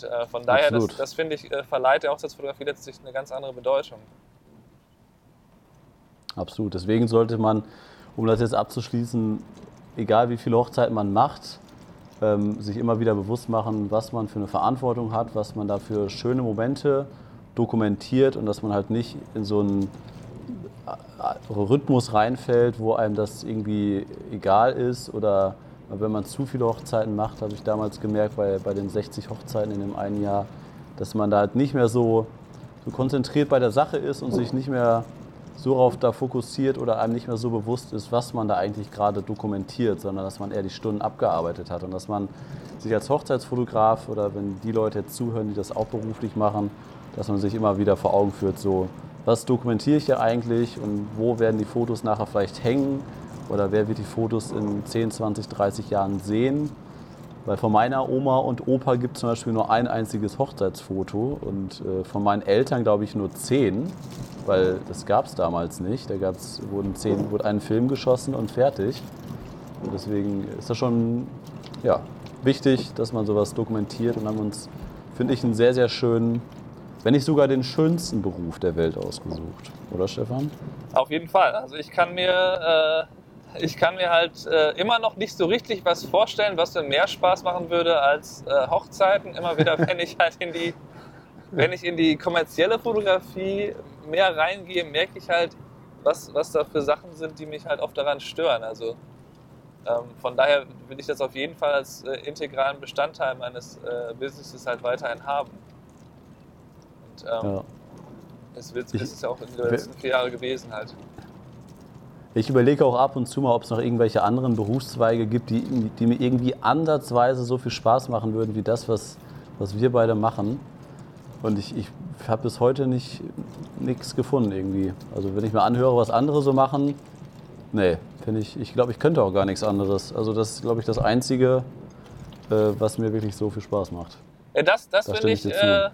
S3: Und äh, von daher, das,
S2: Absolut.
S3: das finde ich, äh, verleiht der Hochzeitsfotografie letztlich eine ganz andere Bedeutung.
S2: Absolut. Deswegen sollte man, um das jetzt abzuschließen, egal wie viele Hochzeiten man macht, ähm, sich immer wieder bewusst machen, was man für eine Verantwortung hat, was man da für schöne Momente dokumentiert und dass man halt nicht in so einen äh, Rhythmus reinfällt, wo einem das irgendwie egal ist oder wenn man zu viele Hochzeiten macht, habe ich damals gemerkt bei, bei den 60 Hochzeiten in dem einen Jahr, dass man da halt nicht mehr so, so konzentriert bei der Sache ist und sich nicht mehr so darauf da fokussiert oder einem nicht mehr so bewusst ist, was man da eigentlich gerade dokumentiert, sondern dass man eher die Stunden abgearbeitet hat und dass man sich als Hochzeitsfotograf oder wenn die Leute jetzt zuhören, die das auch beruflich machen, dass man sich immer wieder vor Augen führt, so was dokumentiere ich hier eigentlich und wo werden die Fotos nachher vielleicht hängen oder wer wird die Fotos in 10, 20, 30 Jahren sehen Weil von meiner Oma und Opa gibt es zum Beispiel nur ein einziges Hochzeitsfoto und äh, von meinen Eltern glaube ich nur zehn, weil das gab es damals nicht. Da gab's, wurden zehn, wurde ein Film geschossen und fertig. Und deswegen ist das schon ja, wichtig, dass man sowas dokumentiert und haben uns, finde ich, einen sehr, sehr schönen, wenn nicht sogar den schönsten Beruf der Welt ausgesucht. Oder Stefan?
S3: Auf jeden Fall. Also ich kann mir, äh, ich kann mir halt äh, immer noch nicht so richtig was vorstellen, was mir mehr Spaß machen würde als äh, Hochzeiten. Immer wieder, wenn ich halt in die, wenn ich in die kommerzielle Fotografie mehr reingehe, merke ich halt, was, was da für Sachen sind, die mich halt oft daran stören. Also ähm, von daher will ich das auf jeden Fall als äh, integralen Bestandteil meines äh, Businesses halt weiterhin haben. Und ähm,
S2: Ja.
S3: das wird
S2: Ich-
S3: das ist ja auch in den letzten vier Jahren gewesen halt.
S2: Ich überlege auch ab und zu mal, ob es noch irgendwelche anderen Berufszweige gibt, die, die mir irgendwie ansatzweise so viel Spaß machen würden wie das, was, was wir beide machen. Und ich, ich habe bis heute nicht nichts gefunden irgendwie. Also wenn ich mir anhöre, was andere so machen, nee, finde ich, ich glaube, ich könnte auch gar nichts anderes. Also das ist, glaube ich, das Einzige, äh, was mir wirklich so viel Spaß macht.
S3: Ja, das das
S2: Da
S3: finde ich,
S2: ich
S3: äh,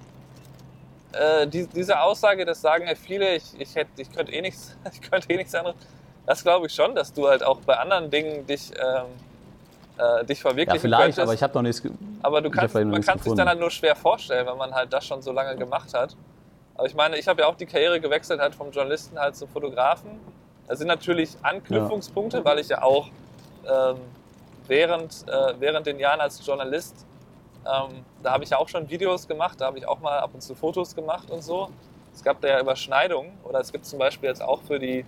S3: äh, die, diese Aussage, das sagen ja viele, ich, ich, hätte, ich, könnte eh nichts, *laughs* ich könnte eh nichts anderes. Das glaube ich schon, dass du halt auch bei anderen Dingen dich, ähm, äh, dich verwirklichen
S2: Ja, vielleicht,
S3: könntest.
S2: aber ich habe noch nichts.
S3: Aber du kannst, man kann sich dann halt nur schwer vorstellen, wenn man halt das schon so lange gemacht hat. Aber ich meine, ich habe ja auch die Karriere gewechselt halt vom Journalisten halt zum Fotografen. Das sind natürlich Anknüpfungspunkte, weil ich ja auch ähm, während, äh, während den Jahren als Journalist, ähm, da habe ich ja auch schon Videos gemacht, da habe ich auch mal ab und zu Fotos gemacht und so. Es gab da ja Überschneidungen oder es gibt zum Beispiel jetzt auch für die,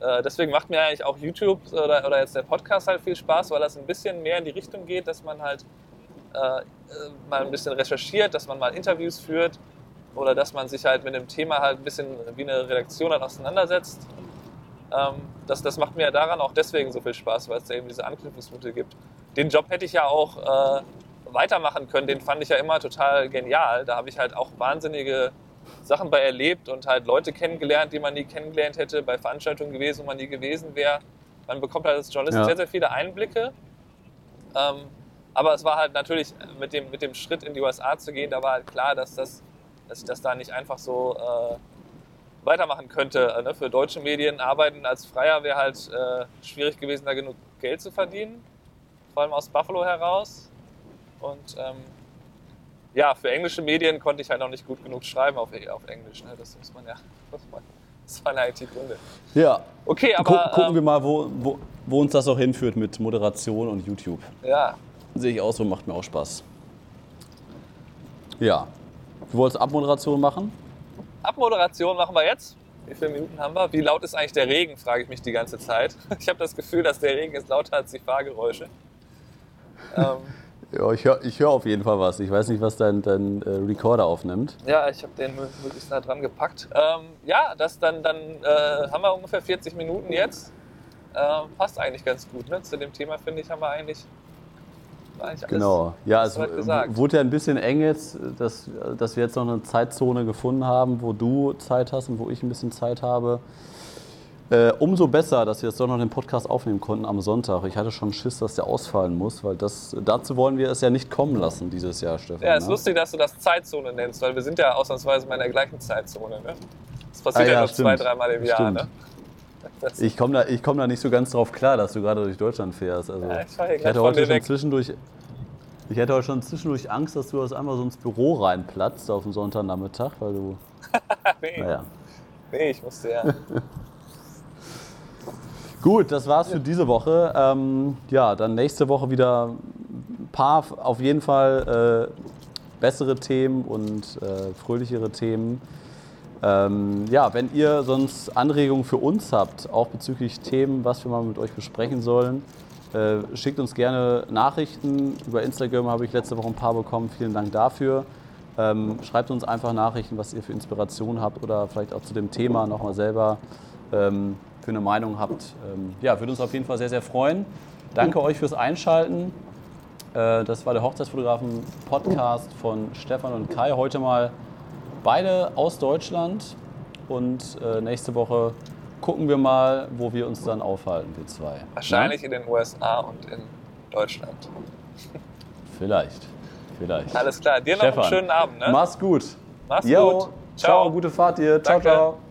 S3: äh, deswegen macht mir eigentlich auch YouTube oder, oder jetzt der Podcast halt viel Spaß, weil das ein bisschen mehr in die Richtung geht, dass man halt äh, äh, mal ein bisschen recherchiert, dass man mal Interviews führt oder dass man sich halt mit dem Thema halt ein bisschen wie eine Redaktion halt auseinandersetzt. Ähm, das, das macht mir daran auch deswegen so viel Spaß, weil es da eben diese Anknüpfungspunkte gibt. Den Job hätte ich ja auch äh, weitermachen können, den fand ich ja immer total genial. Da habe ich halt auch wahnsinnige Sachen bei erlebt und halt Leute kennengelernt, die man nie kennengelernt hätte, bei Veranstaltungen gewesen, wo man nie gewesen wäre. Man bekommt halt als Journalist
S2: Ja.
S3: sehr, sehr viele Einblicke. Ähm, aber es war halt natürlich mit dem, mit dem Schritt in die USA zu gehen, da war halt klar, dass, das, dass ich das da nicht einfach so äh, weitermachen könnte. Äh, ne? Für deutsche Medien arbeiten als Freier wäre halt äh, schwierig gewesen, da genug Geld zu verdienen. Vor allem aus Buffalo heraus. Und ähm, ja, für englische Medien konnte ich halt noch nicht gut genug schreiben auf, auf Englisch. Ne? Das muss man ja. *laughs* Muss man, das waren ja IT-Gründe.
S2: Ja,
S3: Okay,
S2: Guck,
S3: aber.
S2: gucken wir
S3: ähm,
S2: mal, wo, wo, wo uns das auch hinführt mit Moderation und YouTube.
S3: ja,
S2: Sehe ich auch so, macht mir auch Spaß. Ja. Du wolltest Abmoderation machen?
S3: Abmoderation machen wir jetzt. Wie viele Minuten haben wir? Wie laut ist eigentlich der Regen, frage ich mich die ganze Zeit. *laughs* Ich habe das Gefühl, dass der Regen ist lauter als die Fahrgeräusche. Ähm,
S2: Ja, ich höre ich hör auf jeden Fall was. Ich weiß nicht, was dein, dein äh, Recorder aufnimmt.
S3: ja, ich habe den möglichst nah dran gepackt. Ähm, ja, das dann, dann äh, haben wir ungefähr 40 Minuten jetzt. Ähm, passt eigentlich ganz gut. Ne? Zu dem Thema, finde ich, haben wir eigentlich, eigentlich alles
S2: Genau. Ja, es
S3: gesagt.
S2: wurde ja ein bisschen eng jetzt, dass, dass wir jetzt noch eine Zeitzone gefunden haben, wo du Zeit hast und wo ich ein bisschen Zeit habe. Äh, umso besser, dass wir jetzt doch noch den Podcast aufnehmen konnten am Sonntag. Ich hatte schon Schiss, dass der ausfallen muss, weil das, dazu wollen wir es ja nicht kommen lassen dieses Jahr, Stefan.
S3: Ja, ist
S2: ne?
S3: lustig, dass du das Zeitzone nennst, weil wir sind ja ausnahmsweise mal in der gleichen Zeitzone. Ne? Das passiert
S2: Ah,
S3: ja,
S2: ja,
S3: nur zwei, dreimal im Jahr.
S2: Stimmt.
S3: Ne? Das,
S2: Ich komme da, ich komm da nicht so ganz drauf klar, dass du gerade durch Deutschland fährst. Also,
S3: Ja, ich
S2: ich hatte heute schon zwischendurch. Ich hätte heute schon zwischendurch Angst, dass du aus einmal so ins Büro reinplatzt auf dem Sonntagnachmittag, weil du. *laughs*
S3: nee,
S2: Naja.
S3: nee, ich musste ja. *laughs*
S2: Gut, das war's für diese Woche. Ähm, ja, dann nächste Woche wieder ein paar auf jeden Fall äh, bessere Themen und äh, fröhlichere Themen. Ähm, ja, wenn ihr sonst Anregungen für uns habt, auch bezüglich Themen, was wir mal mit euch besprechen sollen, äh, schickt uns gerne Nachrichten. Über Instagram habe ich letzte Woche ein paar bekommen. Vielen Dank dafür. Ähm, schreibt uns einfach Nachrichten, was ihr für Inspiration habt oder vielleicht auch zu dem Thema nochmal selber ähm, für eine Meinung habt. Ähm, ja, würde uns auf jeden Fall sehr, sehr freuen. Danke euch fürs Einschalten. Äh, das war der Hochzeitsfotografen-Podcast von Stefan und Kai. Heute mal beide aus Deutschland. Und äh, nächste Woche gucken wir mal, wo wir uns dann aufhalten, wir zwei.
S3: Wahrscheinlich in den USA und in Deutschland.
S2: Ja? *laughs* Vielleicht. Vielleicht.
S3: Alles klar. Dir noch
S2: Stefan,
S3: einen schönen Abend. Ne?
S2: Mach's gut.
S3: Mach's
S2: Jo,
S3: gut.
S2: Ciao. Gute Fahrt dir. Ciao,
S3: Danke.
S2: ciao.